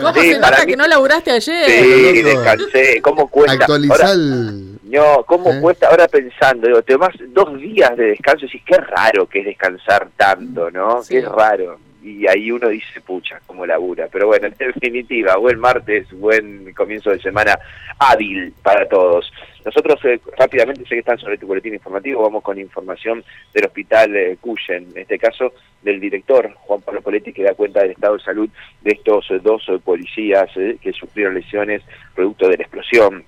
¿Cómo se nota que no laburaste ayer? Sí, descansé. ¿Cómo cuesta? Actualizar No, ¿cómo ¿Eh? cuesta? Ahora pensando, digo, te vas dos días de descanso y decís, qué raro que es descansar tanto, ¿no? Qué raro y ahí uno dice, pucha, como labura. Pero bueno, en definitiva, buen martes, buen comienzo de semana hábil para todos. Nosotros eh, rápidamente, sé que están sobre tu boletín informativo, vamos con información del hospital eh, Cuyen, en este caso del director Juan Pablo Poletti, que da cuenta del estado de salud de estos eh, dos policías que sufrieron lesiones producto de la explosión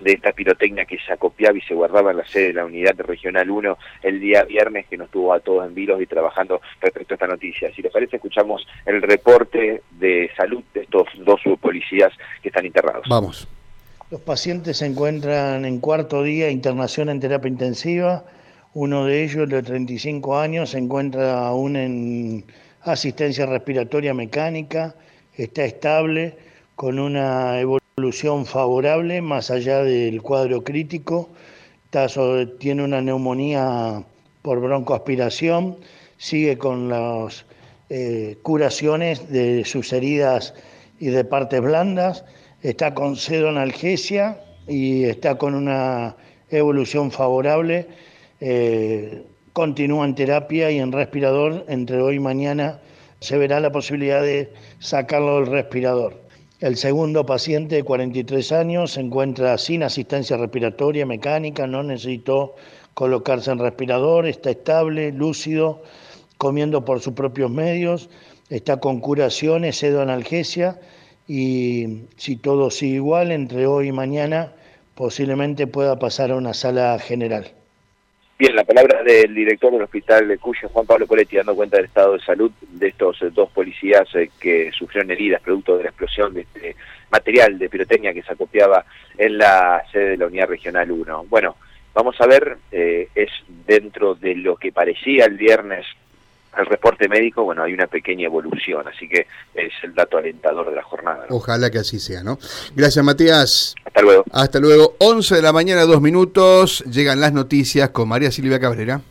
de esta pirotecnia que se acopiaba y se guardaba en la sede de la unidad regional 1 el día viernes, que nos tuvo a todos en vilos y trabajando respecto a esta noticia. Si les parece, escuchamos el reporte de salud de estos dos policías que están internados. Vamos. Los pacientes se encuentran en cuarto día de internación en terapia intensiva. Uno de ellos, de 35 años, se encuentra aún en asistencia respiratoria mecánica, está estable, con una evolución solución favorable más allá del cuadro crítico. tiene una neumonía por broncoaspiración, sigue con las eh, curaciones de sus heridas y de partes blandas, está con analgesia y está con una evolución favorable. Eh, continúa en terapia y en respirador. Entre hoy y mañana se verá la posibilidad de sacarlo del respirador. El segundo paciente de 43 años se encuentra sin asistencia respiratoria mecánica, no necesitó colocarse en respirador, está estable, lúcido, comiendo por sus propios medios, está con curaciones, analgesia y si todo sigue igual, entre hoy y mañana posiblemente pueda pasar a una sala general. Bien, la palabra del director del hospital de Cuyo, Juan Pablo Coletti, dando cuenta del estado de salud de estos eh, dos policías eh, que sufrieron heridas producto de la explosión de este material de pirotecnia que se acopiaba en la sede de la Unidad Regional 1. Bueno, vamos a ver, eh, es dentro de lo que parecía el viernes el reporte médico, bueno, hay una pequeña evolución, así que es el dato alentador de la jornada. Ojalá que así sea, ¿no? Gracias, Matías. Hasta luego. Hasta luego. 11 de la mañana, dos minutos. Llegan las noticias con María Silvia Cabrera.